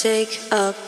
take up